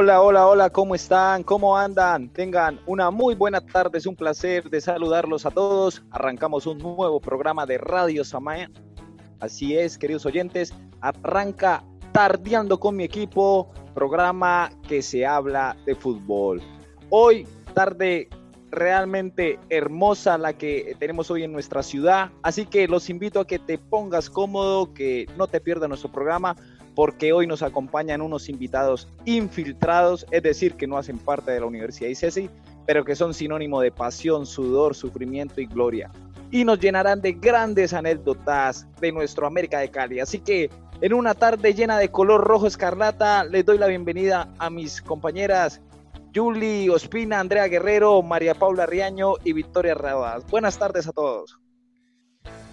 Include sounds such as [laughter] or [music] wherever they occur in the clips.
Hola, hola, hola, ¿cómo están? ¿Cómo andan? Tengan una muy buena tarde, es un placer de saludarlos a todos. Arrancamos un nuevo programa de Radio Samaya. Así es, queridos oyentes, arranca Tardeando con mi equipo, programa que se habla de fútbol. Hoy, tarde realmente hermosa la que tenemos hoy en nuestra ciudad, así que los invito a que te pongas cómodo, que no te pierdas nuestro programa porque hoy nos acompañan unos invitados infiltrados, es decir, que no hacen parte de la Universidad ICESI, pero que son sinónimo de pasión, sudor, sufrimiento y gloria. Y nos llenarán de grandes anécdotas de nuestro América de Cali. Así que en una tarde llena de color rojo escarlata, les doy la bienvenida a mis compañeras Julie Ospina, Andrea Guerrero, María Paula Riaño y Victoria Rabas. Buenas tardes a todos.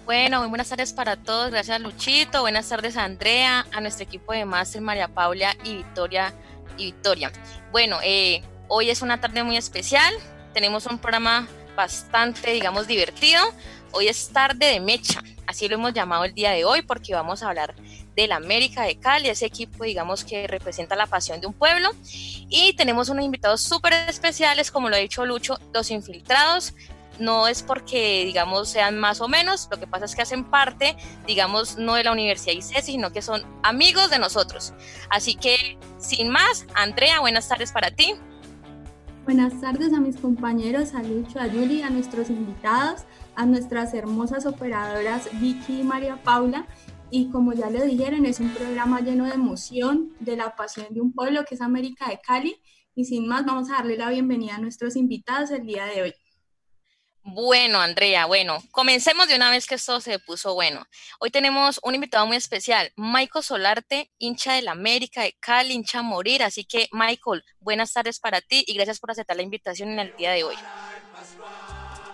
Bueno, muy buenas tardes para todos. Gracias, Luchito. Buenas tardes, Andrea, a nuestro equipo de máster, María Paula y Victoria. Y Victoria. Bueno, eh, hoy es una tarde muy especial. Tenemos un programa bastante, digamos, divertido. Hoy es tarde de mecha, así lo hemos llamado el día de hoy, porque vamos a hablar del América de Cali, ese equipo, digamos, que representa la pasión de un pueblo. Y tenemos unos invitados súper especiales, como lo ha dicho Lucho, los infiltrados, no es porque, digamos, sean más o menos, lo que pasa es que hacen parte, digamos, no de la Universidad ICES, sino que son amigos de nosotros. Así que, sin más, Andrea, buenas tardes para ti. Buenas tardes a mis compañeros, a Lucho, a Yuli, a nuestros invitados, a nuestras hermosas operadoras Vicky y María Paula. Y como ya le dijeron, es un programa lleno de emoción, de la pasión de un pueblo que es América de Cali. Y sin más, vamos a darle la bienvenida a nuestros invitados el día de hoy. Bueno, Andrea, bueno, comencemos de una vez que esto se puso bueno. Hoy tenemos un invitado muy especial, Michael Solarte, hincha del América de Cali, hincha a morir. Así que, Michael, buenas tardes para ti y gracias por aceptar la invitación en el día de hoy.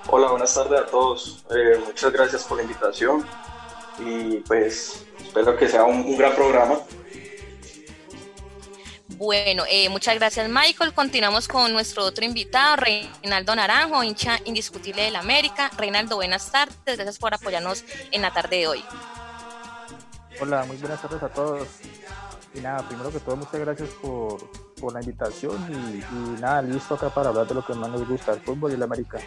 Hola, buenas tardes a todos. Eh, muchas gracias por la invitación y pues espero que sea un gran programa. Bueno, eh, muchas gracias Michael. Continuamos con nuestro otro invitado, Reinaldo Naranjo, hincha indiscutible del América. Reinaldo, buenas tardes. Gracias por apoyarnos en la tarde de hoy. Hola, muy buenas tardes a todos. Y nada, primero que todo, muchas gracias por, la invitación y, nada, listo acá para hablar de lo que más nos gusta, el fútbol y el América.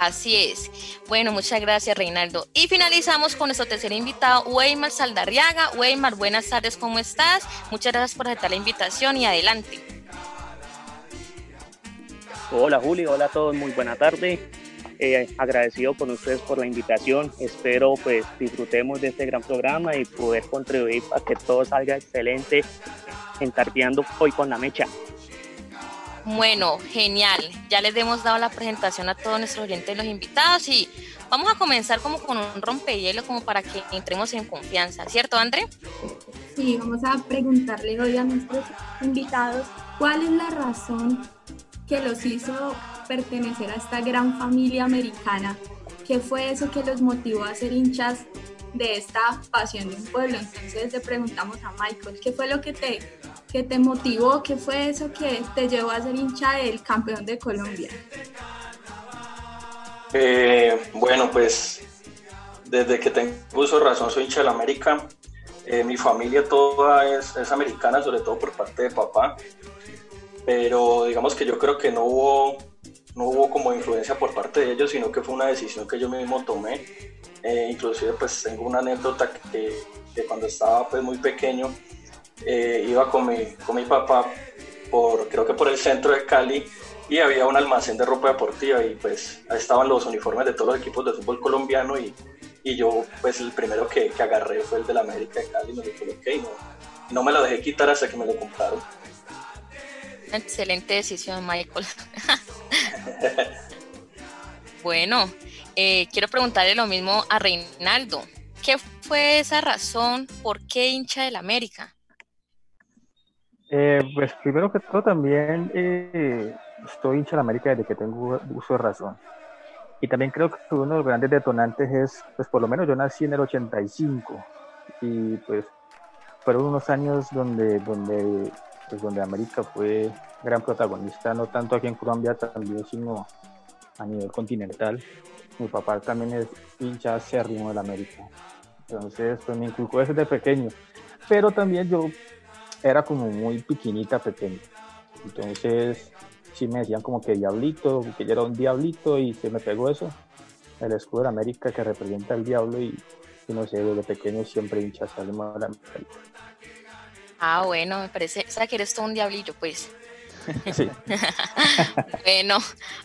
Así es. Bueno, muchas gracias, Reinaldo. Y finalizamos con nuestro tercer invitado, Weimar Saldarriaga. Weimar, buenas tardes, ¿cómo estás? Muchas gracias por aceptar la invitación y adelante. Hola, Julio. Hola a todos. Muy buena tarde. Eh, agradecido con ustedes por la invitación. Espero pues disfrutemos de este gran programa y poder contribuir a que todo salga excelente en hoy con la mecha. Bueno, genial. Ya les hemos dado la presentación a todos nuestros oyentes y los invitados y vamos a comenzar como con un rompehielo como para que entremos en confianza, ¿cierto, André? Sí, vamos a preguntarle hoy a nuestros invitados cuál es la razón que los hizo pertenecer a esta gran familia americana. ¿Qué fue eso que los motivó a ser hinchas de esta pasión de un pueblo? Entonces le preguntamos a Michael, ¿qué fue lo que te ¿Qué te motivó? ¿Qué fue eso que te llevó a ser hincha del campeón de Colombia? Eh, bueno, pues desde que tengo uso razón soy hincha del América. Eh, mi familia toda es, es, americana, sobre todo por parte de papá. Pero digamos que yo creo que no hubo, no hubo como influencia por parte de ellos, sino que fue una decisión que yo mismo tomé. Eh, inclusive pues tengo una anécdota que, que cuando estaba pues muy pequeño, eh, iba con mi, con mi papá por, creo que por el centro de Cali y había un almacén de ropa deportiva y pues ahí estaban los uniformes de todos los equipos de fútbol colombiano y, y yo pues el primero que, que, agarré fue el del América de Cali, me lo coloqué y no, no me lo dejé quitar hasta que me lo compraron. Excelente decisión, Michael. [laughs] bueno, eh, quiero preguntarle lo mismo a Reinaldo. ¿Qué fue esa razón? ¿Por qué hincha del América? Eh, pues primero que todo también eh, estoy hincha de América desde que tengo uso de razón. Y también creo que uno de los grandes detonantes es, pues por lo menos yo nací en el 85 y pues fueron unos años donde, donde, pues donde América fue gran protagonista, no tanto aquí en Colombia también, sino a nivel continental. Mi papá también es hincha acérrimo de la América. Entonces, pues me inculcó desde pequeño. Pero también yo era como muy piquinita, pequeña. Entonces, sí me decían como que diablito, que yo era un diablito y se me pegó eso. El escudo de América que representa el diablo y, no sé, desde pequeño siempre hinchas al la Ah, bueno, me parece, o sea que eres todo un diablillo, pues. [laughs] Sí. [laughs] bueno,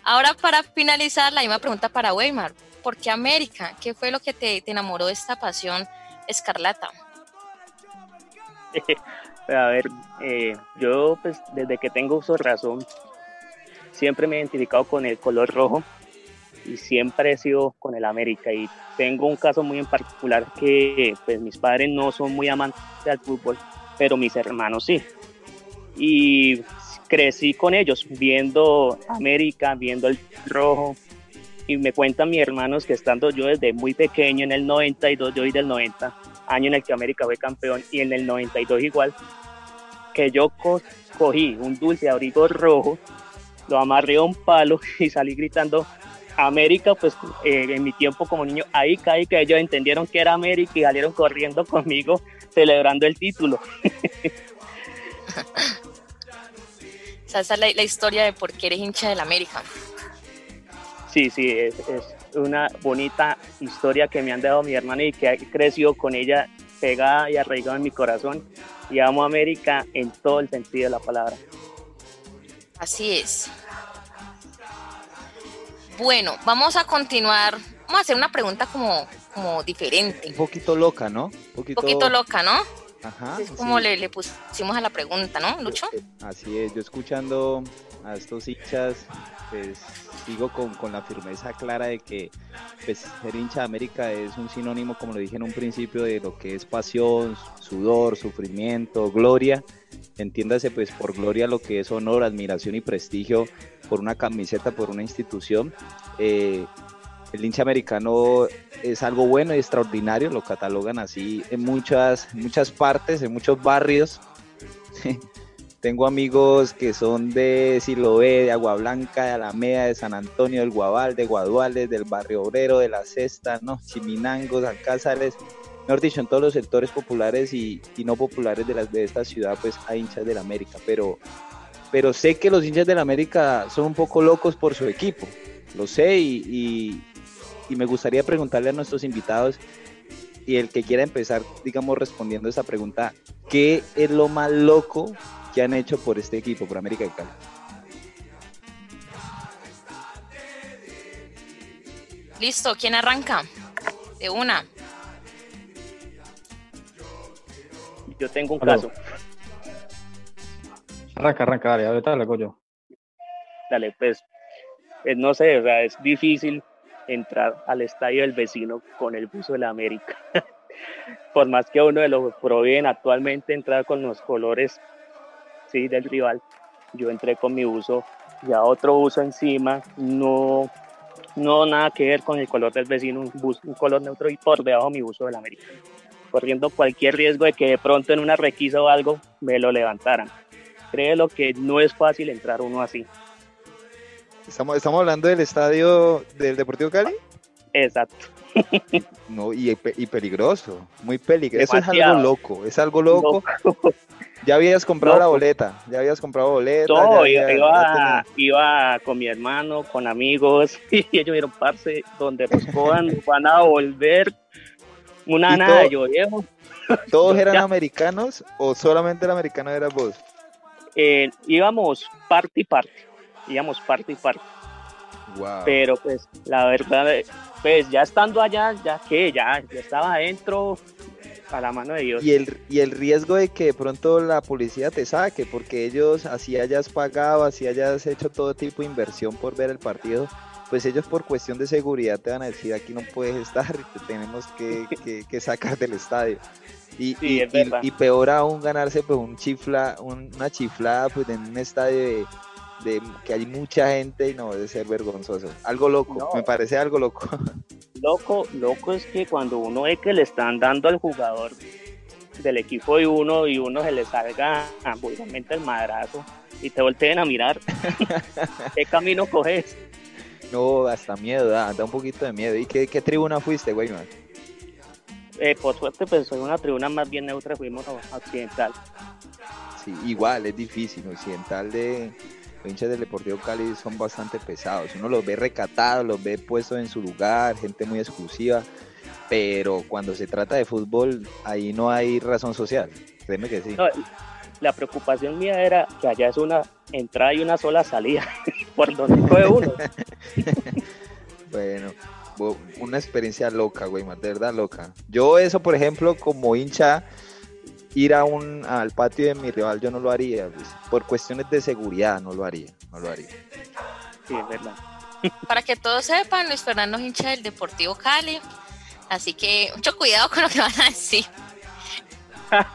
ahora para finalizar, la misma pregunta para Weimar. ¿Por qué América? ¿Qué fue lo que te, te enamoró de esta pasión escarlata? [laughs] A ver, eh, yo pues desde que tengo uso razón, siempre me he identificado con el color rojo y siempre he sido con el América y tengo un caso muy en particular que pues mis padres no son muy amantes del fútbol, pero mis hermanos sí. Y crecí con ellos viendo América, viendo el rojo y me cuentan mis hermanos que estando yo desde muy pequeño en el 92, yo soy del 90, año en el que América fue campeón, y en el 92 igual, que yo cogí un dulce abrigo rojo, lo amarré a un palo [laughs] y salí gritando América, pues eh, en mi tiempo como niño, ahí caí que ellos entendieron que era América y salieron corriendo conmigo celebrando el título. [laughs] esa es la, historia de por qué eres hincha del América. Sí, sí, es, una bonita historia que me han dado mi hermana y que creció con ella pegada y arraigada en mi corazón. Y amo a América en todo el sentido de la palabra. Así es. Bueno, vamos a continuar. Vamos a hacer una pregunta como, como diferente. Un poquito loca, ¿no? Un poquito, loca, ¿no? Ajá. Es como le, le, pusimos a la pregunta, ¿no, Lucho? Así es, yo escuchando a estos hinchas, pues digo con, con, la firmeza clara de que pues, ser hincha de América es un sinónimo, como lo dije en un principio, de lo que es pasión, sudor, sufrimiento, gloria. Entiéndase pues por gloria lo que es honor, admiración y prestigio por una camiseta, por una institución. Eh, el hincha americano es algo bueno y extraordinario, lo catalogan así en muchas, muchas partes, en muchos barrios. [laughs] Tengo amigos que son de Siloé, de Agua Blanca, de Alameda, de San Antonio, del Guabal, de Guaduales, del Barrio Obrero, de La Cesta, ¿no? Chiminangos, Alcázares, mejor dicho, en todos los sectores populares y, no populares de, esta ciudad, pues hay hinchas del América, pero, pero sé que los hinchas del América son un poco locos por su equipo, lo sé y me gustaría preguntarle a nuestros invitados y el que quiera empezar, digamos, respondiendo a esa pregunta, ¿qué es lo más loco que han hecho por este equipo, por América de Cali? Listo, ¿quién arranca? De una. Yo tengo un caso. Arranca, arranca, dale, ahorita le yo. Dale, pues, pues, no sé, o sea, es difícil entrar al estadio del vecino con el buzo de la América. [laughs] Por más que uno de los proveen actualmente entrar con los colores sí, del rival, yo entré con mi buzo, ya otro uso encima, no, no nada que ver con el color del vecino, un, un color neutro y por debajo mi buzo del América. Corriendo cualquier riesgo de que de pronto en una requisa o algo me lo levantaran. Créelo que no es fácil entrar uno así. Estamos, estamos hablando del estadio del Deportivo Cali. Exacto. No, y, peligroso, muy peligroso. Eso es algo loco, es algo loco. Ya habías comprado la boleta, ya habías comprado boleta. No, iba, iba, con mi hermano, con amigos, [laughs] y ellos vieron, parce, donde nos [laughs] van a volver una nada, yo llevo. ¿Todos [laughs] eran americanos o solamente el americano era vos? Eh, íbamos parte y parte íbamos parte y parte. Pero pues la verdad, pues ya estando allá, ya que ya, ya estaba adentro a la mano de Dios. Y el, y el riesgo de que de pronto la policía te saque, porque ellos así hayas pagado, así hayas hecho todo tipo de inversión por ver el partido, pues ellos por cuestión de seguridad te van a decir aquí no puedes estar, [laughs] te tenemos que, que, sacar del estadio. Y, y, peor aún ganarse pues un chifla, una chiflada pues en un estadio de de que hay mucha gente y no debe ser vergonzoso. Algo loco, me parece algo loco. Loco, loco es que cuando uno ve que le están dando al jugador del equipo de uno y uno se le salga ambulamente el madrazo y te volteen a mirar, [laughs] ¿qué camino coges? No, hasta miedo, da, un poquito de miedo. ¿Y qué, tribuna fuiste, güey, eh, por suerte, pues soy una tribuna más bien neutra, fuimos a occidental. sí. Igual, es difícil. Occidental de los hinchas del Deportivo Cali son bastante pesados. Uno los ve recatados, los ve puestos en su lugar, gente muy exclusiva. Pero cuando se trata de fútbol, ahí no hay razón social. Créeme que sí. la preocupación mía era que allá es una entrada y una sola salida. [laughs] por donde fue [laughs] uno. bueno, una experiencia loca, güey, de verdad loca. Yo eso, por ejemplo, como hincha, ir a un, al patio de mi rival, yo no lo haría, pues, por cuestiones de seguridad, no lo haría, no lo haría. Sí, es verdad. [laughs] Para que todos sepan, Luis Fernando es hincha del Deportivo Cali, así que mucho cuidado con lo que van a decir. [laughs]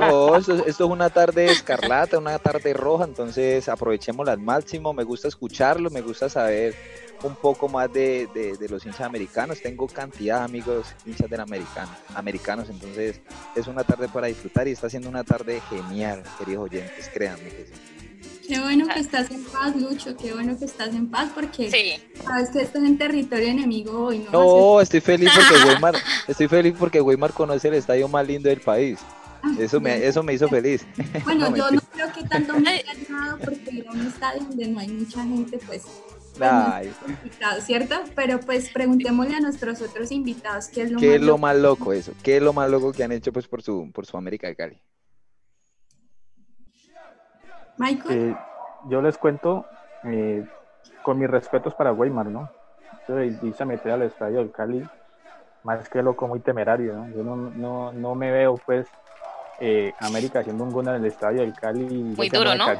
No, esto, es una tarde escarlata, una tarde roja, entonces aprovechémosla al máximo. Me gusta escucharlo, me gusta saber un poco más de, los hinchas americanos. Tengo cantidad de amigos hinchas del americano, americanos, entonces es una tarde para disfrutar y está siendo una tarde genial, queridos oyentes, créanme que sí. Qué bueno que estás en paz, Lucho, qué bueno que estás en paz porque sabes que estás en territorio enemigo hoy. No, no estoy feliz porque [laughs] Weimar, estoy feliz porque Weimar conoce el estadio más lindo del país. Ah, eso me, eso me hizo feliz. Bueno, [laughs] yo no creo que tanto me [laughs] haya ayudado porque ir a un estadio donde no hay mucha gente, pues ¿cierto? Pero pues preguntémosle a nuestros otros invitados qué es lo, ¿Qué más, es lo loco? más loco eso, qué es lo más loco que han hecho pues por su, por su América de Cali. Michael. Eh, yo les cuento eh, con mis respetos para Weimar, ¿no? Dice meter al estadio del Cali, más que loco, muy temerario, ¿no? Yo no, no, no me veo pues eh, América haciendo un gol en el estadio del Cali. Muy duro, ¿no? [laughs]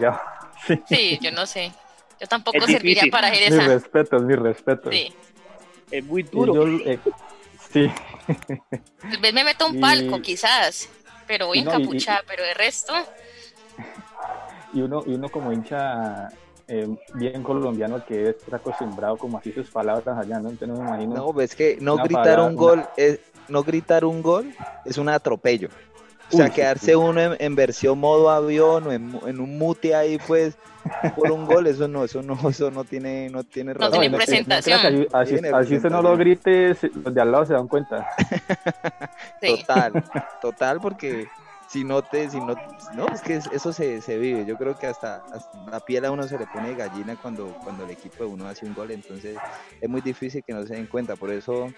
Sí. sí. yo no sé. Yo tampoco serviría para hacer esa. Mi respeto, mi respeto. Sí. Es muy duro. Eh, sí. Tal vez me meto un palco, quizás, pero voy encapuchada, pero de resto. Y uno, y uno como hincha eh, bien colombiano que es acostumbrado como así sus palabras allá, ¿no? Entonces me imagino. No, ves que no gritar un gol es, no gritar un gol es un atropello. O sea, quedarse uno en, versión modo avión o en, un mute ahí, pues, por un gol, eso no, eso no, eso no tiene, no tiene razón. No tiene presentación. así, así, usted no lo grite, los de al lado se dan cuenta. Total, total, porque si no te, si no, no, es que eso se, se vive. Yo creo que hasta, hasta, la piel a uno se le pone gallina cuando, cuando el equipo de uno hace un gol, entonces es muy difícil que no se den cuenta. Por eso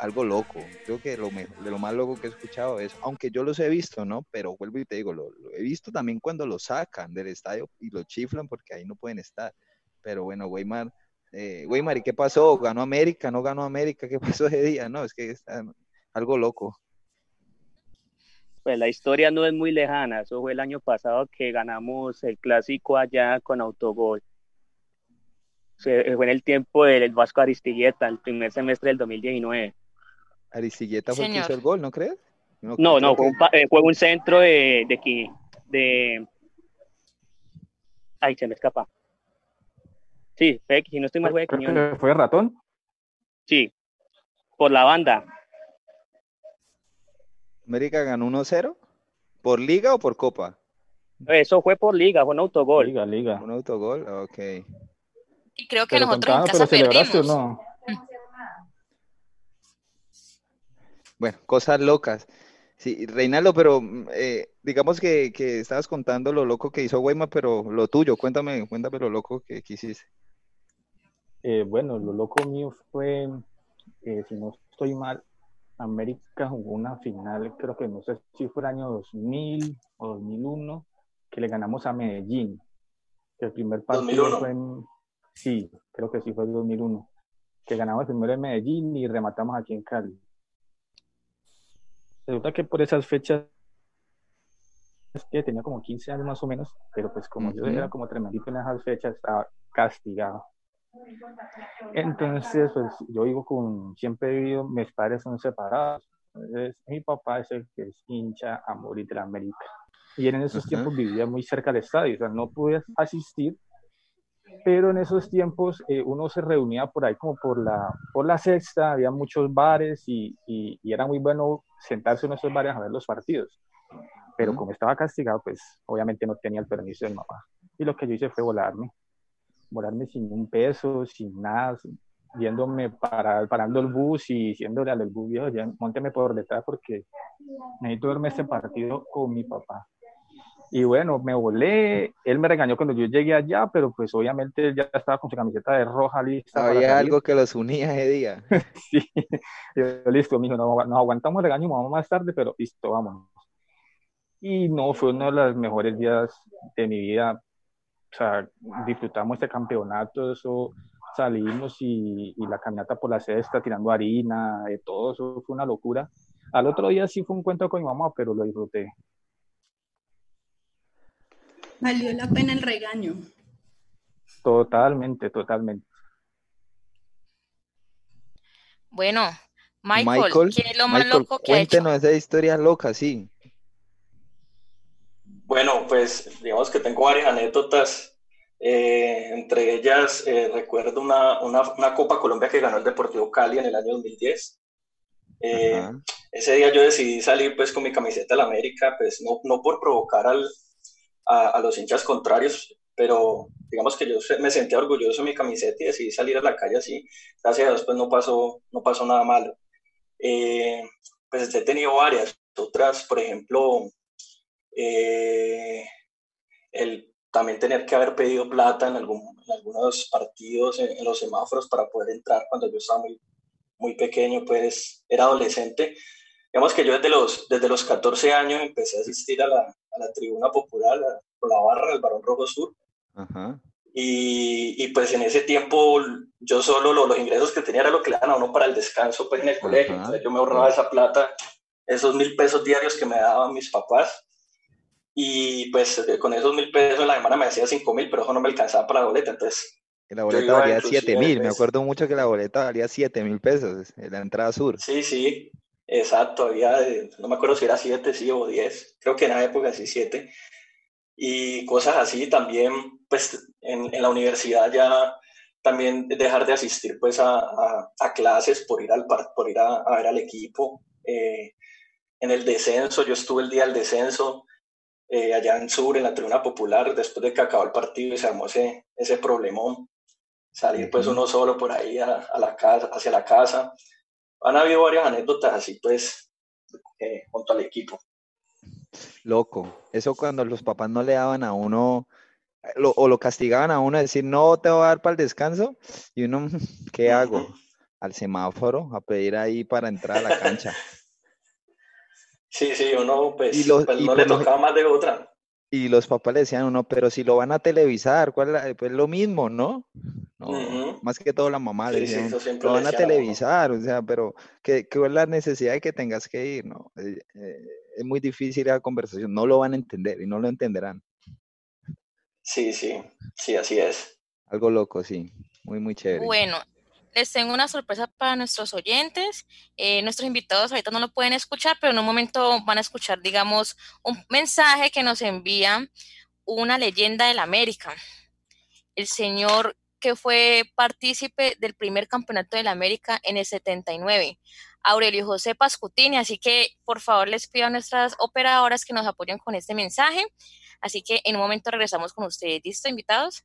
algo loco. Creo que lo mejor, de lo más loco que he escuchado es, aunque yo los he visto, ¿no? Pero vuelvo y te digo, lo, he visto también cuando lo sacan del estadio y lo chiflan porque ahí no pueden estar. Pero bueno, Weimar, eh, Weimar, ¿y qué pasó? ¿Ganó América? ¿No ganó América? ¿Qué [laughs] pasó ese día? No, es que está algo loco. Pues la historia no es muy lejana, eso fue el año pasado que ganamos el clásico allá con autogol. Fue en el tiempo del Vasco Aristigueta, el primer semestre del 2019. Aristilleta fue el que hizo el gol, ¿no crees? No, no, fue, un, eh, fue, un, centro de, de aquí, de... Ay, se me escapa. Sí, fue, si no estoy mal, fue de ¿Fue ratón? Sí, por la banda. ¿América ganó 1-0? ¿Por liga o por copa? Eso fue por liga, fue un autogol. Liga, liga. Un autogol, ok. Y creo que nosotros en casa perdimos. no? Bueno, cosas locas. Sí, Reinaldo, pero mm, eh, digamos que, que, estabas contando lo loco que hizo Weimar, pero lo tuyo, cuéntame, cuéntame lo loco que, hiciste. Eh, bueno, lo loco mío fue, eh, si no estoy mal, América jugó una final, creo que no sé si fue el año 2000 o 2001, que le ganamos a Medellín. El primer partido fue en... Sí, creo que sí fue el 2001. Que ganamos primero en Medellín y rematamos aquí en Cali. Resulta que por esas fechas que tenía como 15 años más o menos, pero pues como yo era como tremendito en esas fechas, estaba castigado. Entonces, pues yo vivo con, siempre he vivido, mis padres son separados. Entonces, mi papá es el que es hincha a morir de la América. Y en esos tiempos vivía muy cerca del estadio, o sea, no pude asistir, pero en esos tiempos eh, uno se reunía por ahí como por la, por la sexta, había muchos bares y, y, era muy bueno sentarse en esos bares a ver los partidos. Pero como estaba castigado, pues obviamente no tenía el permiso de mamá. Y lo que yo hice fue volarme, volarme sin un peso, sin nada, viéndome para, parando el bus y diciéndole al del bus, ya monteme por detrás porque necesito verme este partido con mi papá. Y bueno, me volé, él me regañó cuando yo llegué allá, pero pues obviamente él ya estaba con su camiseta de roja lista. Había algo que los unía ese día. [laughs] sí, yo, listo, mijo, no, nos aguantamos el regaño, vamos más tarde, pero listo, vámonos. Y no, fue uno de los mejores días de mi vida. O sea, disfrutamos este campeonato, eso, salimos y, y la caminata por la cesta, tirando harina, de todo, eso fue una locura. Al otro día sí fue un cuento con mi mamá, pero lo disfruté. Valió la pena el regaño. Totalmente, totalmente. Bueno, Michael, ¿qué es lo más loco que cuéntenos ha hecho? esa historia loca, sí. Bueno, pues digamos que tengo varias anécdotas. Eh, entre ellas, eh, recuerdo una, una, una, Copa Colombia que ganó el Deportivo Cali en el año 2010. Eh, ese día yo decidí salir pues con mi camiseta de la América, pues no, no por provocar al, a, los hinchas contrarios, pero digamos que yo me sentía orgulloso de mi camiseta y decidí salir a la calle así. Gracias a Dios, pues no pasó, no pasó nada malo. Eh, pues he tenido varias, otras, por ejemplo, eh, el también tener que haber pedido plata en, algún, en algunos partidos, en, los semáforos para poder entrar cuando yo estaba muy, muy pequeño, pues era adolescente. Digamos que yo desde los, desde los 14 años empecé a asistir a la, a la tribuna popular, por la barra del Barón Rojo Sur. Y, y, pues en ese tiempo yo solo los ingresos que tenía era lo que le dan a uno para el descanso pues en el colegio. Entonces yo me ahorraba esa plata, esos mil pesos diarios que me daban mis papás. Y pues eh, con esos mil pesos la semana me hacía cinco mil, pero eso no me alcanzaba para la boleta. Entonces la boleta valía siete mil, me pues acuerdo mucho que la boleta valía siete mil pesos en la entrada sur. Sí, sí, Exacto, había, no me acuerdo si era siete, sí, o diez, creo que en la época sí siete. Y cosas así también, pues en, en la universidad ya también dejar de asistir pues a, a, clases por ir, al, por ir a, ver al equipo. Eh, en el descenso, yo estuve el día del descenso eh, allá en Sur, en la tribuna popular, después de que acabó el partido y se armó ese, ese problemón. Salir pues uno solo por ahí a, a la casa, hacia la casa han habido varias anécdotas así, pues, eh, junto al equipo. Loco, eso cuando los papás no le daban a uno, o lo castigaban a uno, decir, no te voy a dar para el descanso, y uno, [laughs] ¿qué hago? [laughs] Al semáforo, a pedir ahí para entrar a la cancha. [laughs] Sí, sí, uno, pues, pues no le tocaba más de otra y los papás le decían uno, pero si lo van a televisar, ¿cuál pues lo mismo, ¿no? no Más que todo la mamá le decía, lo van a televisar, o sea, pero ¿qué, ¿qué, es la necesidad de que tengas que ir? ¿no? Eh, eh, es muy difícil la conversación, no lo van a entender y no lo entenderán. Sí, sí, sí, así es. Algo loco, sí, muy, muy chévere. Bueno, les tengo una sorpresa para nuestros oyentes. Eh, nuestros invitados ahorita no lo pueden escuchar, pero en un momento van a escuchar, digamos, un mensaje que nos envía una leyenda de la América. El señor que fue partícipe del primer campeonato de la América en el 79, Aurelio José Pascutini. Así que, por favor, les pido a nuestras operadoras que nos apoyen con este mensaje. Así que en un momento regresamos con ustedes. ¿Listo, invitados?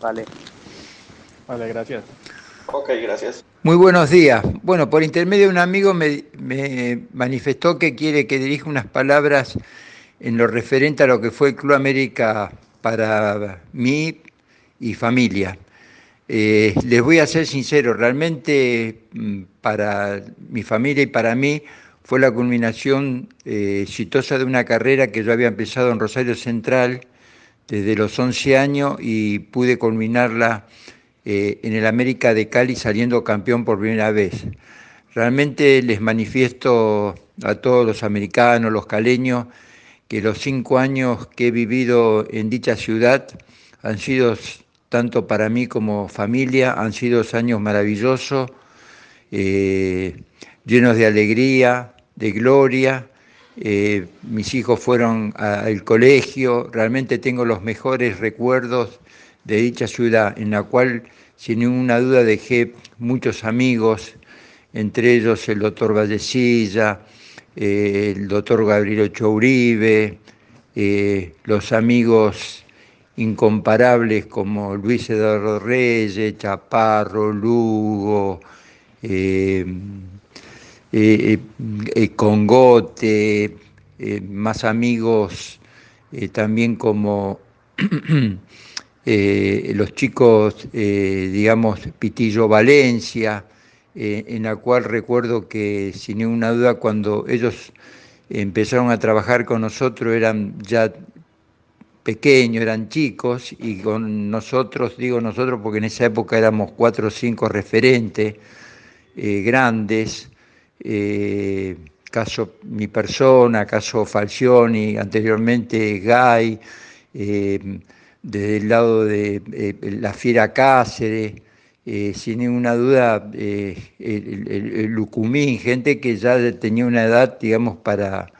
Vale. Vale, gracias. Ok, gracias. Muy buenos días. Bueno, por intermedio de un amigo me, manifestó que quiere que dirija unas palabras en lo referente a lo que fue el Club América para mí y familia. Eh, les voy a ser sincero, realmente mm, para mi familia y para mí fue la culminación eh, exitosa de una carrera que yo había empezado en Rosario Central desde los 11 años y pude culminarla eh, en el América de Cali saliendo campeón por primera vez. Realmente les manifiesto a todos los americanos, los caleños, que los cinco años que he vivido en dicha ciudad han sido, tanto para mí como familia, han sido años maravillosos, eh, llenos de alegría, de gloria, eh, mis hijos fueron al colegio, realmente tengo los mejores recuerdos de dicha ciudad, en la cual sin ninguna duda dejé muchos amigos, entre ellos el doctor Vallecilla, eh, el doctor Gabriel Ochoa eh, los amigos incomparables como Luis Eduardo Reyes, Chaparro, Lugo, Congote, más amigos también como [clears throat] los chicos, digamos, Pitillo Valencia, en la cual recuerdo que sin ninguna duda cuando ellos empezaron a trabajar con nosotros eran ya pequeños, eran chicos, y con nosotros, digo nosotros porque en esa época éramos cuatro o cinco referentes eh, grandes, eh, caso mi persona, caso Falcioni, anteriormente Gay, eh, desde el lado de la Fiera Cáceres, sin ninguna duda el, Lucumín, gente que ya tenía una edad, digamos, para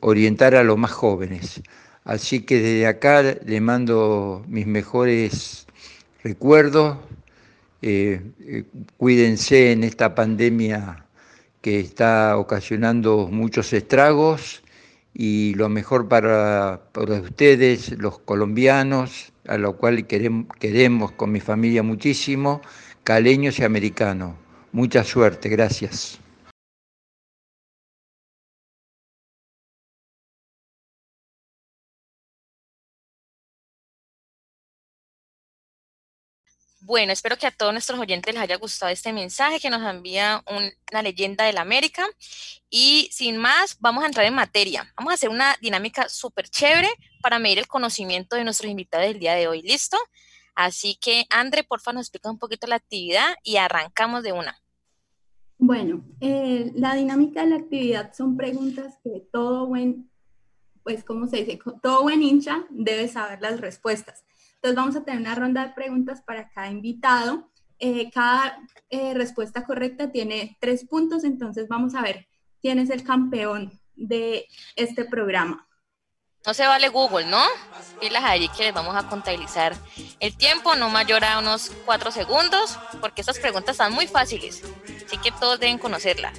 orientar a los más jóvenes. Así que desde acá le mando mis mejores recuerdos. Eh, eh, cuídense en esta pandemia que está ocasionando muchos estragos y lo mejor para, ustedes, los colombianos, a lo cual queremos, queremos con mi familia muchísimo, caleños y americanos. Mucha suerte, gracias. Bueno, espero que a todos nuestros oyentes les haya gustado este mensaje que nos envía una leyenda de la América. Y sin más, vamos a entrar en materia. Vamos a hacer una dinámica súper chévere para medir el conocimiento de nuestros invitados del día de hoy. ¿Listo? Así que, André, porfa, nos explica un poquito la actividad y arrancamos de una. Bueno, eh, la dinámica de la actividad son preguntas que todo buen, pues, ¿cómo se dice? Todo buen hincha debe saber las respuestas. Entonces vamos a tener una ronda de preguntas para cada invitado. Eh, cada eh, respuesta correcta tiene tres puntos, entonces vamos a ver quién es el campeón de este programa. No se vale Google, ¿no? Pilas ahí que les vamos a contabilizar el tiempo, no mayor a unos cuatro segundos, porque estas preguntas están muy fáciles, así que todos deben conocerla.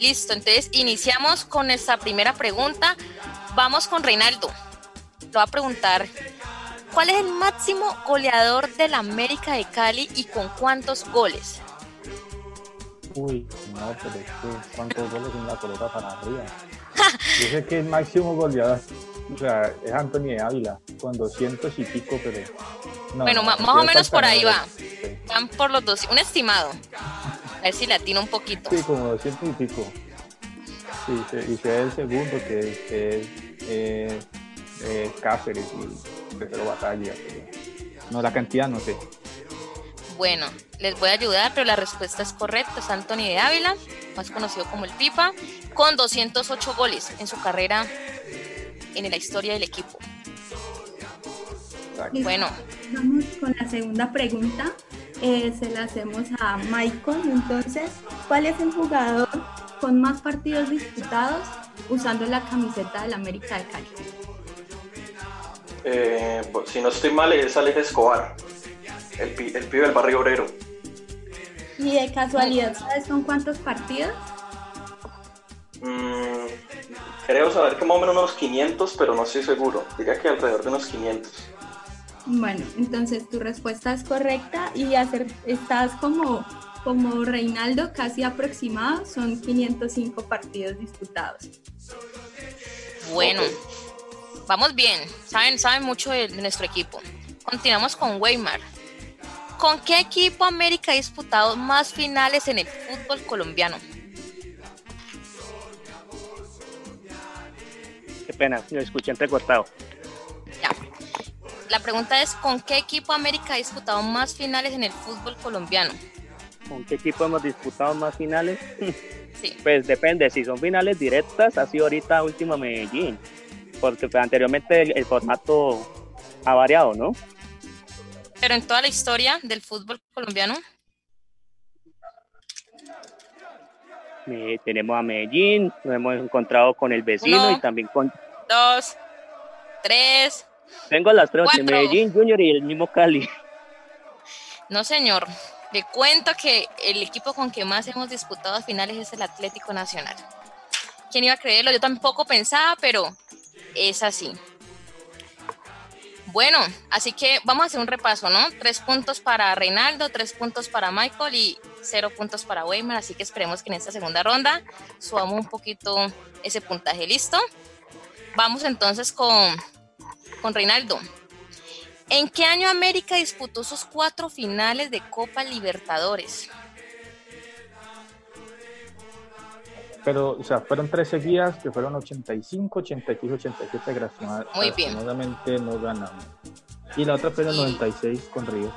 Listo, entonces iniciamos con esta primera pregunta Vamos con Reinaldo. Lo va a preguntar, ¿cuál es el máximo goleador de la América de Cali y con cuántos goles? Uy, no, pero es que cuántos goles en la pelota para arriba. [laughs] Yo sé que el máximo goleador, o sea, es Anthony de Ávila, con 200 y pico, pero... bueno, más o menos por ahí va. Van por los dos, un estimado. A ver si le atino un poquito. Sí, como 200 y pico. Sí, y se el segundo, que es eh, eh, Cáceres y Tercero Batalla. no, la cantidad no sé. Bueno, les voy a ayudar, pero la respuesta es correcta. Es Anthony de Ávila, más conocido como el Pipa, con 208 goles en su carrera en la historia del equipo. Bueno. Vamos con la segunda pregunta. Eh, se la hacemos a Michael. Entonces, ¿cuál es el jugador con más partidos disputados usando la camiseta del América de Cali? Eh, pues, si no estoy mal, es Alex Escobar, el, el pibe del barrio obrero. ¿Y de casualidad sabes con cuántos partidos? Mm, creo saber que más o menos unos 500, pero no estoy seguro. Diría que alrededor de unos 500. Bueno, entonces tu respuesta es correcta y hacer, estás como como Reinaldo, casi aproximado, son 505 partidos disputados. Bueno, vamos bien, saben, saben mucho de, nuestro equipo. Continuamos con Weimar. ¿Con qué equipo América ha disputado más finales en el fútbol colombiano? Qué pena, lo escuché entrecortado. Ya. La pregunta es, ¿con qué equipo América ha disputado más finales en el fútbol colombiano? ¿Con qué equipo hemos disputado más finales? [laughs] Pues depende, si son finales directas, ha sido ahorita última Medellín, porque pues, anteriormente el, formato ha variado, ¿no? Pero en toda la historia del fútbol colombiano. tenemos a Medellín, nos hemos encontrado con el vecino y también con... Dos, tres. Tengo las tres, Medellín, Junior y el mismo Cali. No, señor. Le cuento que el equipo con que más hemos disputado finales es el Atlético Nacional. ¿Quién iba a creerlo? Yo tampoco pensaba, pero es así. Bueno, así que vamos a hacer un repaso, ¿no? Tres puntos para Reinaldo, tres puntos para Michael y cero puntos para Weimar. Así que esperemos que en esta segunda ronda subamos un poquito ese puntaje. ¿Listo? Vamos entonces con, con Reinaldo. ¿En qué año América disputó sus cuatro finales de Copa Libertadores? Pero, o sea, fueron tres seguidas que fueron 85, 86, 87, gracias. Muy bien. no ganamos. Y la otra fue en el 96 con Río.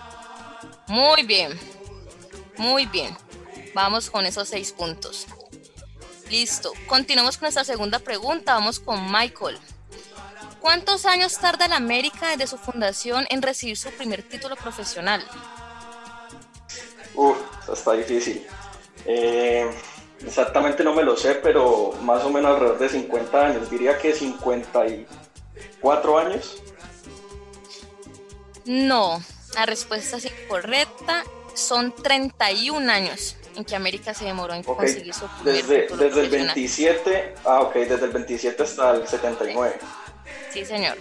Muy bien. Muy bien. Vamos con esos seis puntos. Listo. Continuamos con nuestra segunda pregunta. Vamos con Michael. ¿Cuántos años tarda la América desde su fundación en recibir su primer título profesional? Uf, eso está difícil. Eh, exactamente no me lo sé, pero más o menos alrededor de 50 años. Diría que 54 años. No, la respuesta es incorrecta. Son 31 años en que América se demoró en conseguir su primer desde, título desde el profesional. 27, ah, ok, desde el 27 hasta el 79. Sí, señor.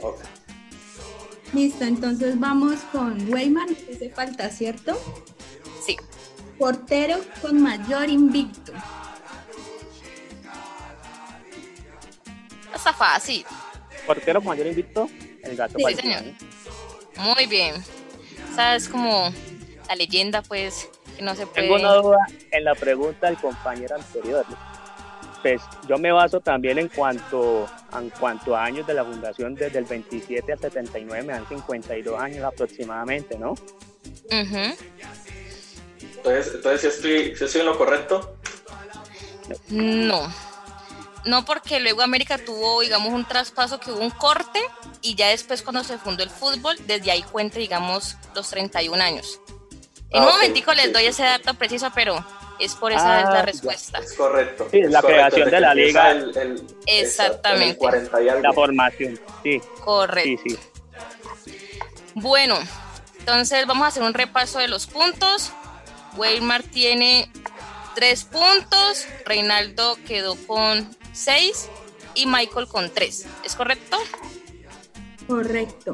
Ok. Listo, entonces vamos con Weimar, que hace falta, ¿cierto? Sí. Portero con mayor invicto. Está fácil. Portero con mayor invicto, el gato Sí, señor. Muy bien. Esa es como la leyenda, pues, que no se puede. Tengo una duda en la pregunta del compañero anterior. Pues yo me baso también en cuanto, en cuanto a años de la fundación, desde el 27 al 79 me dan 52 años aproximadamente, ¿no? Ujú. Entonces, entonces si estoy, si estoy en lo correcto. No. No, porque luego América tuvo, digamos, un traspaso que hubo un corte y ya después cuando se fundó el fútbol, desde ahí cuenta, digamos, los 31 años. En Ah, un momentico les sí. doy ese dato preciso, pero es por esa Ah, es la ya. respuesta. Es correcto. Sí, es la correcto, creación de la liga. el- el- Exactamente. el 40 y algo. La formación, sí, Correcto. sí, sí. Bueno, entonces vamos a hacer un repaso de los puntos. Weimar tiene tres puntos, Reinaldo quedó con seis y Michael con tres. ¿Es correcto? Correcto.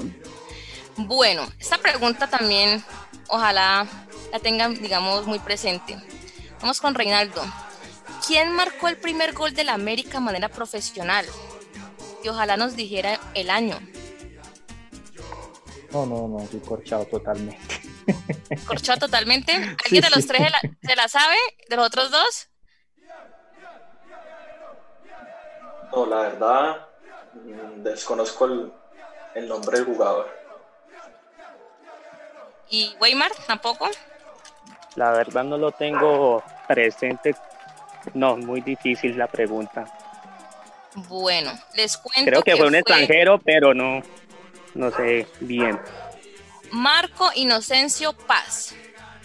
Bueno, esta pregunta también ojalá la tengan, digamos, muy presente. Vamos con Reinaldo. ¿Quién marcó el primer gol de la América de manera profesional? Y ojalá nos dijera el año. No, no, no, estoy corchado totalmente. [laughs] Corchado totalmente. ¿Alguien de los sí. tres se la, se la sabe? ¿De los otros dos? No, la verdad, mm, desconozco el, el nombre del jugador. ¿Y Weimar tampoco? La verdad no lo tengo presente. No, muy difícil la pregunta. Bueno, les cuento Creo que fue un extranjero, pero no, no sé bien. Marco Inocencio Paz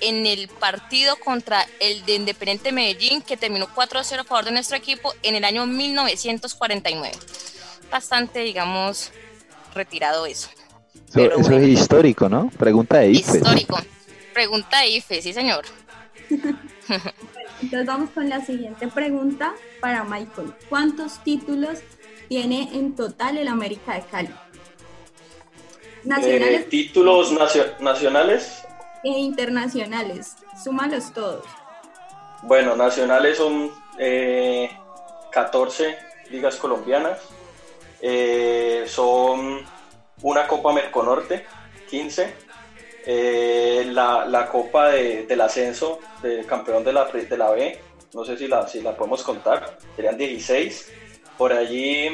en el partido contra el de Independiente Medellín que terminó 4-0 a favor de nuestro equipo en el año 1949. Bastante, digamos, retirado eso. Eso, Pero eso bueno. es histórico, ¿no? Pregunta de. Histórico. Pregunta de IFE, sí señor. Entonces vamos con la siguiente pregunta para Michael. ¿Cuántos títulos tiene en total el América de Cali? Nacionales Eh, títulos nacio- nacionales, e internacionales. Súmalos todos. bueno, nacionales son eh, 14 ligas colombianas, eh, son una Copa Merconorte, 15, eh, la, la Copa de- del Ascenso del campeón de la, de la B, no sé si la, si la podemos contar, serían 16. Por allí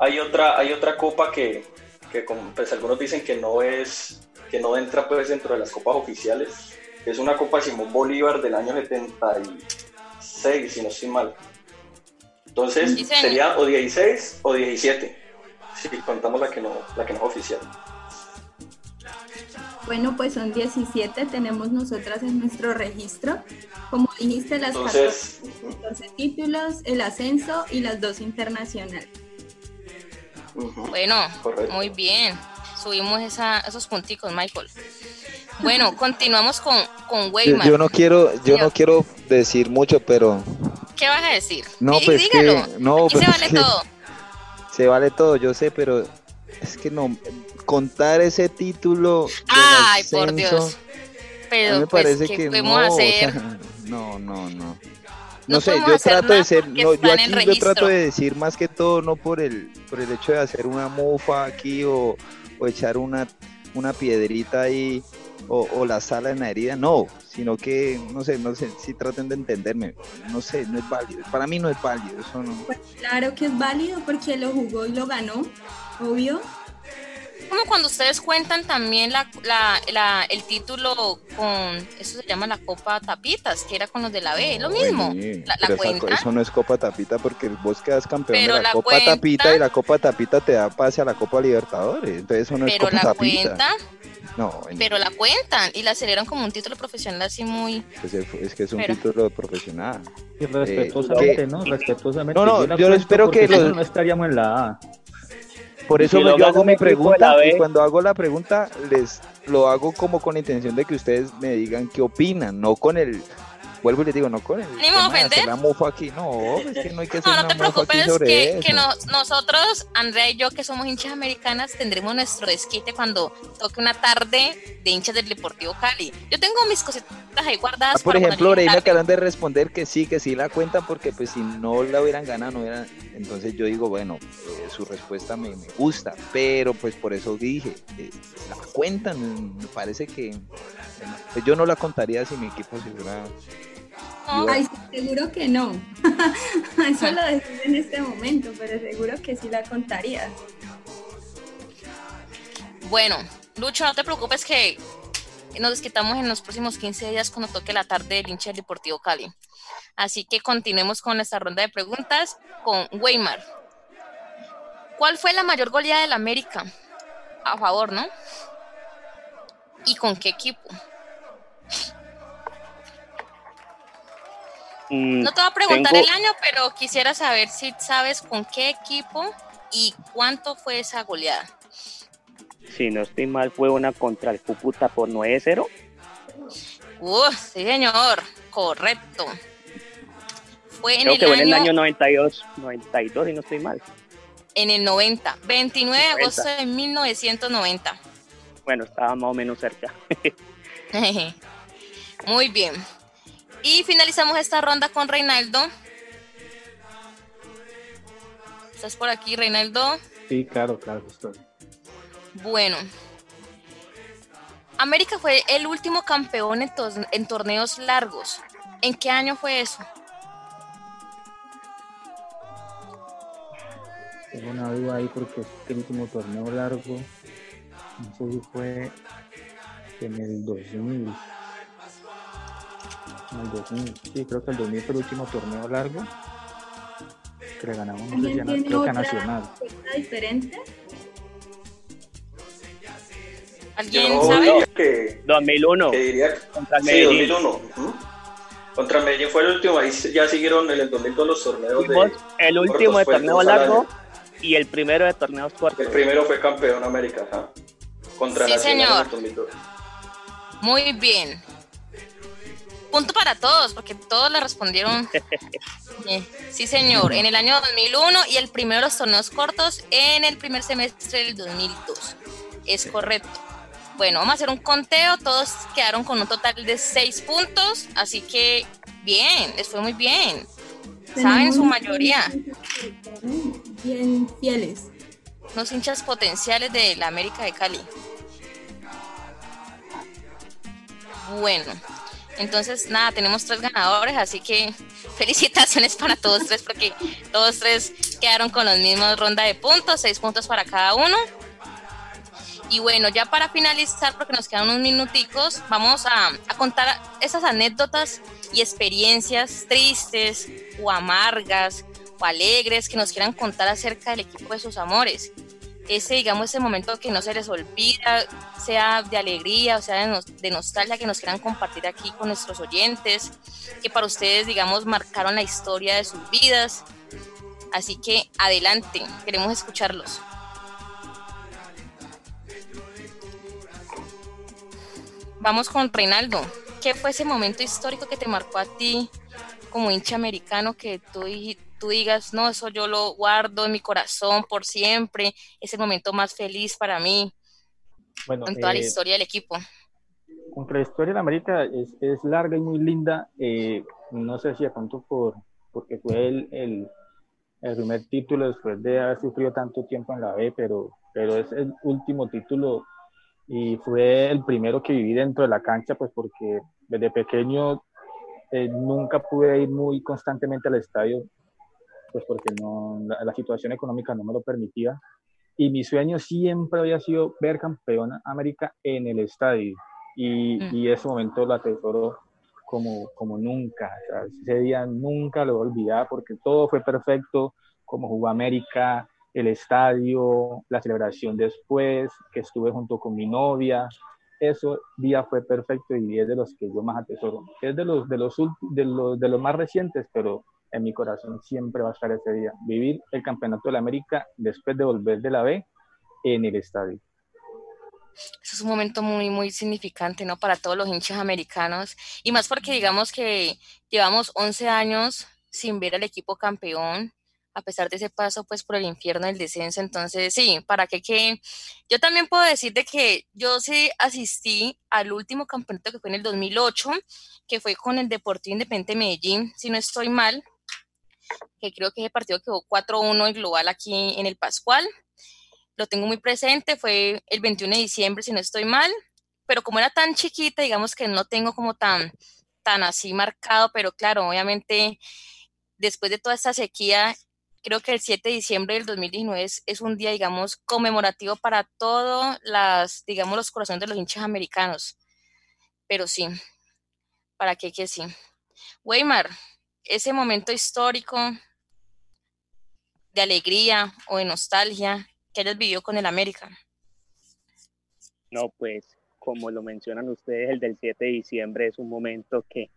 hay otra, hay otra copa que, que como, pues, algunos dicen que no es que no entra pues dentro de las copas oficiales. Es una copa Simón Bolívar del año 76, si no estoy mal. Entonces sería o 16 o 17, si contamos la que no, la que no es oficial. Bueno, pues son 17, tenemos nosotras en nuestro registro. Como dijiste, las Entonces, 14, 14 títulos, el ascenso y las dos internacionales. Bueno, Correcto. muy bien. Subimos esa, esos punticos, Michael. Bueno, continuamos con, con Yo, Weimar. yo no quiero, yo no quiero decir mucho, pero ¿Qué vas a decir? no, pues dígalo. que no, Aquí se pues vale que todo. se vale todo, yo sé, pero es que no, contar ese título. Ay, por Dios. Pero me pues, parece que no, hacer? [laughs] no, no, no. No, sé, yo trato de ser, no, yo aquí yo trato de decir más que todo no por el, por el hecho de hacer una mufa aquí o, o echar una, una piedrita ahí o, la sala en la herida, no, sino que, no sé, no sé, si traten de entenderme, no sé, no es válido, para mí no es válido, eso no. Pues claro que es válido porque lo jugó y lo ganó, obvio, como cuando ustedes cuentan también la, la, el título con, eso se llama la Copa Tapitas, que era con los de la B, lo mismo. la, Eso no es Copa Tapita porque vos quedas campeón de la, Copa Tapita y la Copa Tapita te da pase a la Copa Libertadores. Entonces eso no es Copa la Tapita. no, pero la cuentan y la celebran como un título profesional así muy... es que es un título profesional. Y respetuosamente, eh, ¿no? Respetuosamente. No, no, yo, espero que... No estaríamos en la A. Por eso yo hago mi pregunta y cuando hago la pregunta les lo hago como con la intención de que ustedes me digan qué opinan, no con el vuelvo y les digo, no con el Ni me la mofa aquí, no, es que no hay que hacer No, no te preocupes, que, que nosotros, Andrea y yo, que somos hinchas americanas, tendremos nuestro desquite cuando toque una tarde de hinchas del Deportivo Cali. Yo tengo mis cositas ahí guardadas. Ah, por ejemplo, me acaban de responder que sí, que sí la cuentan, porque pues si no la hubieran ganado, no hubieran... Entonces yo digo, bueno, eh, su respuesta me, gusta, pero pues por eso dije, eh, la cuentan, me parece que... Pues, yo no la contaría si mi equipo se hubiera Ay, seguro que no. [laughs] Eso lo decís en este momento, pero seguro que sí la contarías. Bueno, Lucho, no te preocupes que nos desquitamos en los próximos 15 días cuando toque la tarde del hincha del Deportivo Cali. Así que continuemos con esta ronda de preguntas con Weimar. ¿Cuál fue la mayor goleada del América? A favor, ¿no? ¿Y con qué equipo? No te voy a preguntar el año, pero quisiera saber si sabes con qué equipo y cuánto fue esa goleada. Si no estoy mal, fue una contra el Cúcuta por 9-0. Uh, sí, señor, correcto. Fue en, el, año... en el año 92, 92, y no estoy mal. En el 90, 29 de agosto de 1990. Bueno, estaba más o menos cerca. [laughs] Muy bien. Y finalizamos esta ronda con Reinaldo. ¿Estás por aquí, Reinaldo? Sí, claro, claro, estoy. Bueno. América fue el último campeón en, torneos largos. ¿En qué año fue eso? Tengo una duda ahí porque el último torneo largo, no sé si fue en el 2000 el 2000, sí, creo que el 2000 fue el último torneo largo que le ganamos, no sé si creo que a Nacional. diferente? ¿Alguien Yo sabe? Que, 2001. Que diría, contra Medellín. Sí, 2001. Contra Medellín fue el último, ahí ya siguieron en el 2000 todos los torneos. de, el último de torneo largo y el primero de torneos cortos. El primero fue campeón América, ¿ah? contra sí, Nacional señor. Muy bien punto para todos, porque todos le respondieron. [laughs] sí, señor, en el año 2001 y el primero de los torneos cortos en el primer semestre del 2002. Es correcto. Bueno, vamos a hacer un conteo. Todos quedaron con un total de seis puntos, así que bien, les fue muy bien. Saben su mayoría. Bien fieles. Los hinchas potenciales de la América de Cali. Bueno, entonces, nada, tenemos tres ganadores, así que [laughs] felicitaciones para todos tres, porque todos tres quedaron con los mismos ronda de puntos, seis puntos para cada uno. Y bueno, ya para finalizar, porque nos quedan unos minuticos, vamos a, a contar esas anécdotas y experiencias tristes o amargas o alegres que nos quieran contar acerca del equipo de sus amores ese, digamos, ese momento que no se les olvida, sea de alegría o sea de, nostalgia que nos quieran compartir aquí con nuestros oyentes, que para ustedes, digamos, marcaron la historia de sus vidas. Así que adelante, queremos escucharlos. Vamos con Reinaldo. ¿Qué fue ese momento histórico que te marcó a ti como hincha americano que tú tú digas, no, eso yo lo guardo en mi corazón por siempre, es el momento más feliz para mí bueno, en toda la eh, historia del equipo? Nuestra historia en América es, es larga y muy linda. Eh, no sé si de pronto por, porque fue el, el, el, primer título después de haber sufrido tanto tiempo en la B, pero, pero es el último título y fue el primero que viví dentro de la cancha, pues porque desde pequeño eh, nunca pude ir muy constantemente al estadio, pues porque no, la, situación económica no me lo permitía. Y mi sueño siempre había sido ver campeón América en el estadio. Y, mm. y ese momento lo atesoro como, como nunca. ese día nunca lo voy a olvidar porque todo fue perfecto, como jugó América, el estadio, la celebración después, que estuve junto con mi novia, ese día fue perfecto y es de los que yo más atesoro. Es de los, de los, de los, de los más recientes, pero en mi corazón siempre va a estar ese día. Vivir el campeonato de la América después de volver de la B en el estadio. Es un momento muy, muy significante, ¿no? Para todos los hinchas americanos. Y más porque digamos que llevamos 11 años sin ver al equipo campeón a pesar de ese paso pues por el infierno del descenso. Entonces, sí, para que que yo también puedo decir de que yo sí asistí al último campeonato que fue en el 2008, que fue con el Deportivo Independiente Medellín, si no estoy mal, que creo que ese partido quedó 4-1 en global aquí en el Pascual. Lo tengo muy presente, fue el 21 de diciembre, si no estoy mal, pero como era tan chiquita, digamos que no tengo como tan, tan así marcado, pero claro, obviamente después de toda esta sequía creo que el 7 de diciembre del 2019 es, un día, digamos, conmemorativo para todos las, digamos, los corazones de los hinchas americanos. Pero sí, para qué que sí. Weimar, ese momento histórico de alegría o de nostalgia que hayas vivido con el América. No, pues como lo mencionan ustedes, el del 7 de diciembre es un momento que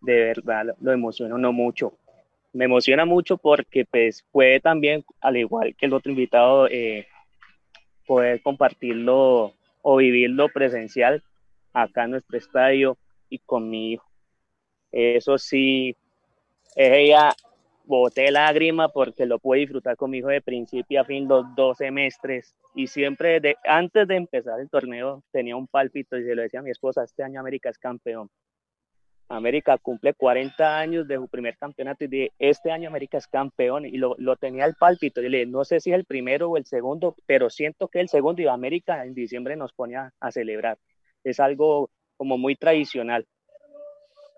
de verdad lo emociona no mucho me emociona mucho porque pues puede también, al igual que el otro invitado, eh, poder compartirlo o vivirlo presencial acá en nuestro estadio y con mi hijo. Eso sí, ella boté lágrima porque lo pude disfrutar con mi hijo de principio a fin los dos semestres y siempre antes de empezar el torneo tenía un pálpito y se lo decía a mi esposa, este año América es campeón. América cumple 40 años de su primer campeonato y de este año América es campeón y lo, lo tenía el pálpito. Y le no sé si es el primero o el segundo, pero siento que el segundo y América en diciembre nos ponía a, celebrar. Es algo como muy tradicional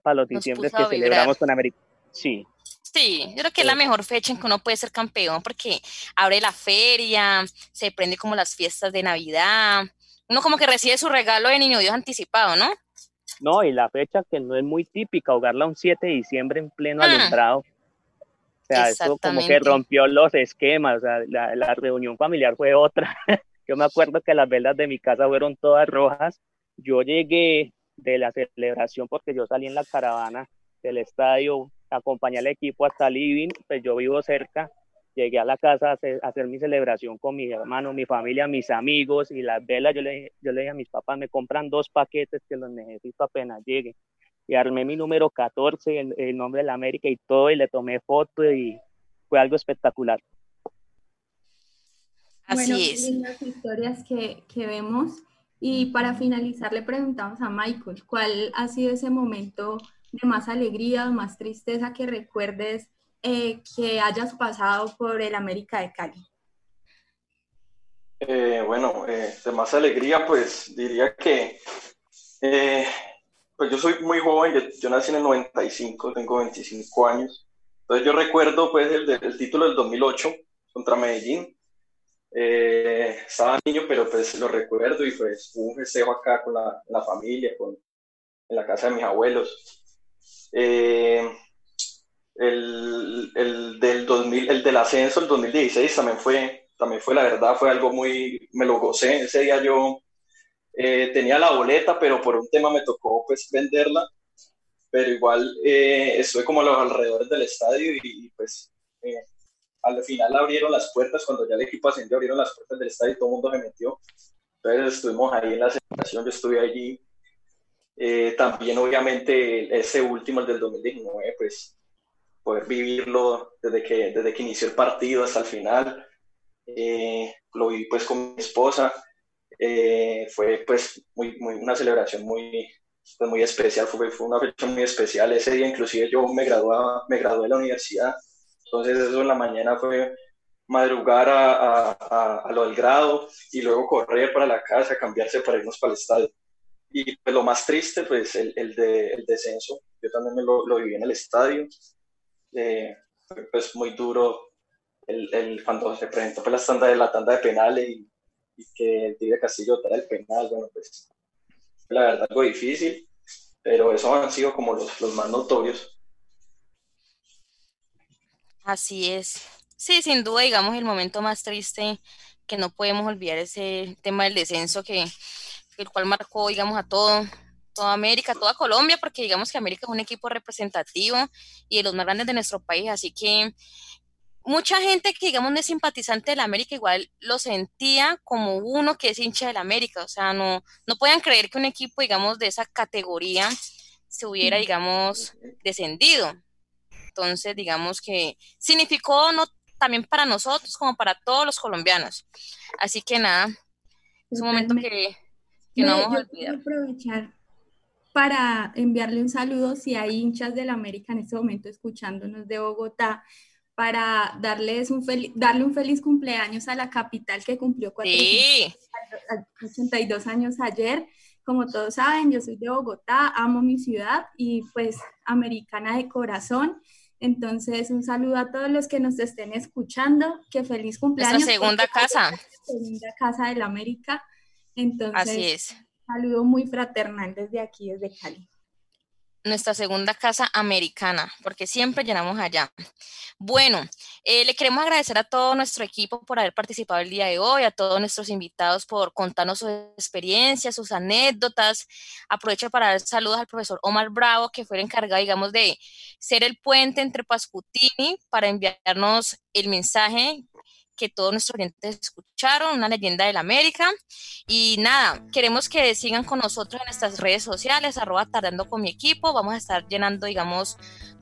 para los diciembre que celebramos con América. Sí. Sí, yo creo que es la mejor fecha en que uno puede ser campeón porque abre la feria, se prende como las fiestas de Navidad, uno como que recibe su regalo de niño Dios anticipado, ¿no? No, y la fecha que no es muy típica, ahogarla un 7 de diciembre en pleno ah. alumbrado. O sea, eso como que rompió los esquemas, o sea, la, la reunión familiar fue otra. [laughs] Yo me acuerdo que las velas de mi casa fueron todas rojas. Yo llegué de la celebración porque yo salí en la caravana del estadio, acompañé al equipo hasta Living, pues yo vivo cerca, llegué a la casa a hacer, mi celebración con mi hermano, mi familia, mis amigos y las velas. Yo le, yo le dije a mis papás, me compran dos paquetes que los necesito apenas llegue. Y armé mi número 14, el, nombre de la América y todo, y le tomé foto y fue algo espectacular. Así bueno, es. lindas historias que, que vemos. Y para finalizar, le preguntamos a Michael, ¿cuál ha sido ese momento de más alegría más tristeza que recuerdes eh, que hayas pasado por el América de Cali? Eh, bueno, eh, de más alegría, pues diría que pues yo soy muy joven, yo, nací en el 95, tengo 25 años. Entonces yo recuerdo pues el, el título del 2008 contra Medellín. estaba niño, pero pues lo recuerdo y pues hubo un festejo acá con la, la familia, con, en la casa de mis abuelos. Eh, el, el, del 2000, el del ascenso, el 2016, también fue, también fue la verdad, fue algo muy, me lo gocé. Ese día yo eh, tenía la boleta, pero por un tema me tocó pues venderla, pero igual eh, estuve como a los alrededores del estadio y, pues eh, al final abrieron las puertas, cuando ya el equipo ascendió, abrieron las puertas del estadio y todo el mundo se metió. Entonces estuvimos ahí en la celebración, yo estuve allí. También obviamente ese último, el del 2019, pues poder vivirlo desde que, desde que inició el partido hasta el final. Eh, lo viví pues con mi esposa. Eh, fue pues muy, muy, una celebración muy, pues, muy especial, fue, fue, una fecha muy especial. Ese día inclusive yo me, graduaba, me gradué de la universidad, entonces eso en la mañana fue madrugar a, a, a, lo del grado y luego correr para la casa, cambiarse para irnos para el estadio. Y pues, lo más triste, pues el, el, de, el descenso, yo también lo, lo, viví en el estadio, eh, pues muy duro el, el, cuando se presentó pues, la, tanda de, la tanda de penales y, y que el Tigre Castillo era el penal, bueno, pues la verdad algo difícil, pero eso han sido como los, los más notorios. Así es. Sí, sin duda, digamos, el momento más triste que no podemos olvidar ese tema del descenso que el cual marcó, digamos, a todo, toda América, toda Colombia, porque digamos que América es un equipo representativo y de los más grandes de nuestro país, así que mucha gente que digamos no es simpatizante de la América igual lo sentía como uno que es hincha de la América, o sea, no, no puedan creer que un equipo, digamos, de esa categoría se hubiera, digamos, descendido. Entonces, digamos que significó no también para nosotros como para todos los colombianos. Así que nada, es un momento que, que no vamos a olvidar. aprovechar para enviarle un saludo si hay hinchas del América en este momento escuchándonos de Bogotá para darles un darle un feliz cumpleaños a la capital que cumplió sí. 82 años ayer. Como todos saben, yo soy de Bogotá, amo mi ciudad y pues americana de corazón. Entonces, un saludo a todos los que nos estén escuchando. Que feliz cumpleaños. Nuestra segunda casa. Segunda casa del América. Entonces, Así es. Un saludo muy fraternal desde aquí, desde Cali nuestra segunda casa americana, porque siempre llenamos allá. Bueno, eh, le queremos agradecer a todo nuestro equipo por haber participado el día de hoy, a todos nuestros invitados por contarnos sus experiencias, sus anécdotas. Aprovecho para dar saludos al profesor Omar Bravo, que fue el encargado, digamos, de ser el puente entre Pascutini para enviarnos el mensaje que todos nuestros clientes escucharon, una leyenda de la América. Y nada, queremos que sigan con nosotros en nuestras redes sociales, arroba tardando con mi equipo. Vamos a estar llenando, digamos,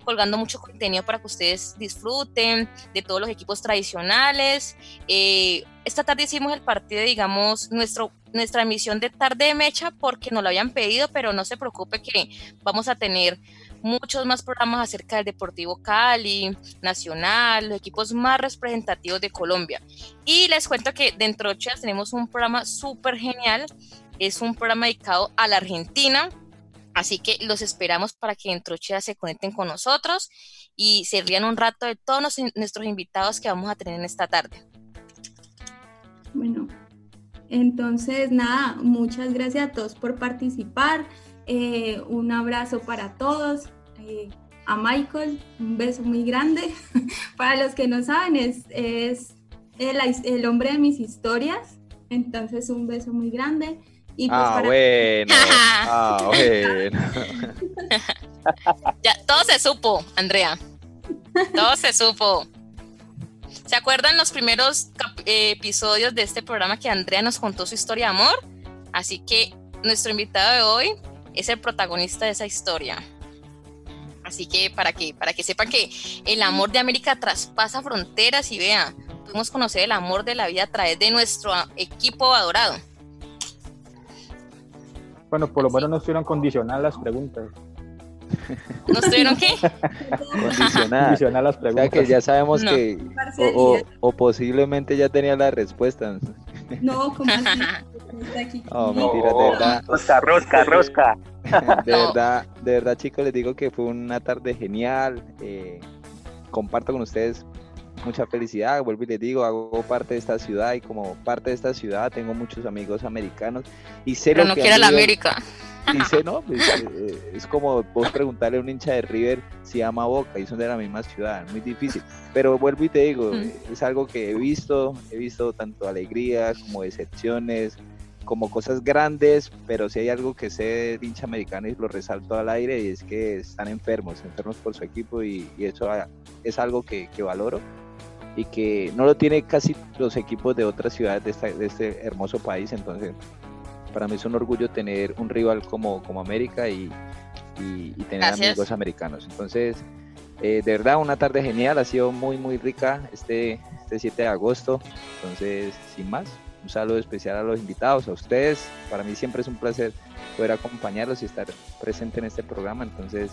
colgando mucho contenido para que ustedes disfruten de todos los equipos tradicionales. Eh, esta tarde hicimos el partido, digamos, nuestro, nuestra emisión de tarde de mecha porque nos lo habían pedido, pero no se preocupe que vamos a tener muchos más programas acerca del Deportivo Cali, Nacional, los equipos más representativos de Colombia. Y les cuento que dentro de Chas tenemos un programa súper genial, es un programa dedicado a la Argentina, así que los esperamos para que dentro de se conecten con nosotros y se rían un rato de todos nuestros invitados que vamos a tener en esta tarde. Bueno, entonces nada, muchas gracias a todos por participar. Eh, un abrazo para todos. Eh, a Michael, un beso muy grande. [laughs] para los que no saben, es, es el, el, hombre de mis historias. Entonces, un beso muy grande. Y pues ah, para... bueno. [laughs] ah, bueno. [laughs] ya, todo se supo, Andrea. Todo se supo. ¿Se acuerdan los primeros episodios de este programa que Andrea nos contó su historia de amor? Así que nuestro invitado de hoy es el protagonista de esa historia. Así que para que, para que sepan que el amor de América traspasa fronteras y vean, podemos conocer el amor de la vida a través de nuestro equipo adorado. Bueno, por lo menos no estuvieron condicionadas las preguntas. ¿No estuvieron qué? Condicionadas. las preguntas. O sea que ya sabemos que o, o, o, posiblemente ya tenía la respuesta. No, como así? [laughs] Oh, mentira, de verdad. Rosca, rosca, rosca. [laughs] De verdad, de verdad, chicos, les digo que fue una tarde genial. Eh, comparto con ustedes mucha felicidad. Vuelvo y les digo, hago parte de esta ciudad y como parte de esta ciudad tengo muchos amigos americanos y sé Pero lo no que quiere la América. Dice, no, pues, eh, es como vos preguntarle a un hincha de River si ama Boca y son de la misma ciudad, muy difícil. Pero vuelvo y te digo, Mm. es algo que he visto, he visto tanto alegrías como decepciones, como cosas grandes, pero si hay algo que sé hincha americano y lo resalto al aire y es que están enfermos, enfermos por su equipo y, y eso ah, es algo que, que valoro y que no lo tiene casi los equipos de otras ciudades de, esta- de este hermoso país, entonces para mí es un orgullo tener un rival como, como América y, y- y tener Gracias. amigos americanos. Entonces, Eh, de verdad, una tarde genial, ha sido muy, muy rica este, este 7 de agosto. Entonces, sin más, un saludo especial a los invitados, a ustedes. Para mí siempre es un placer poder acompañarlos y estar presente en este programa. Entonces,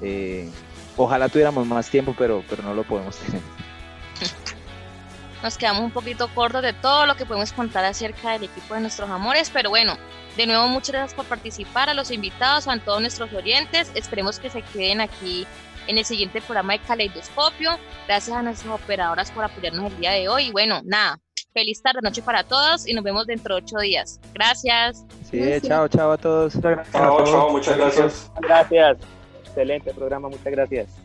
eh, ojalá tuviéramos más tiempo, pero, pero no lo podemos tener. Nos quedamos un poquito cortos de todo lo que podemos contar acerca del equipo de nuestros amores, pero bueno, de nuevo muchas gracias por participar, a los invitados, a todos nuestros oyentes. Esperemos que se queden aquí en el siguiente programa de Caleidoscopio. Gracias a nuestras operadoras por apoyarnos el día de hoy. Y bueno, nada, feliz tarde, noche para todos y nos vemos dentro de ocho días. Gracias. Sí, chao, chao a todos. Chao, chao, muchas gracias. Gracias. Excelente programa, muchas gracias.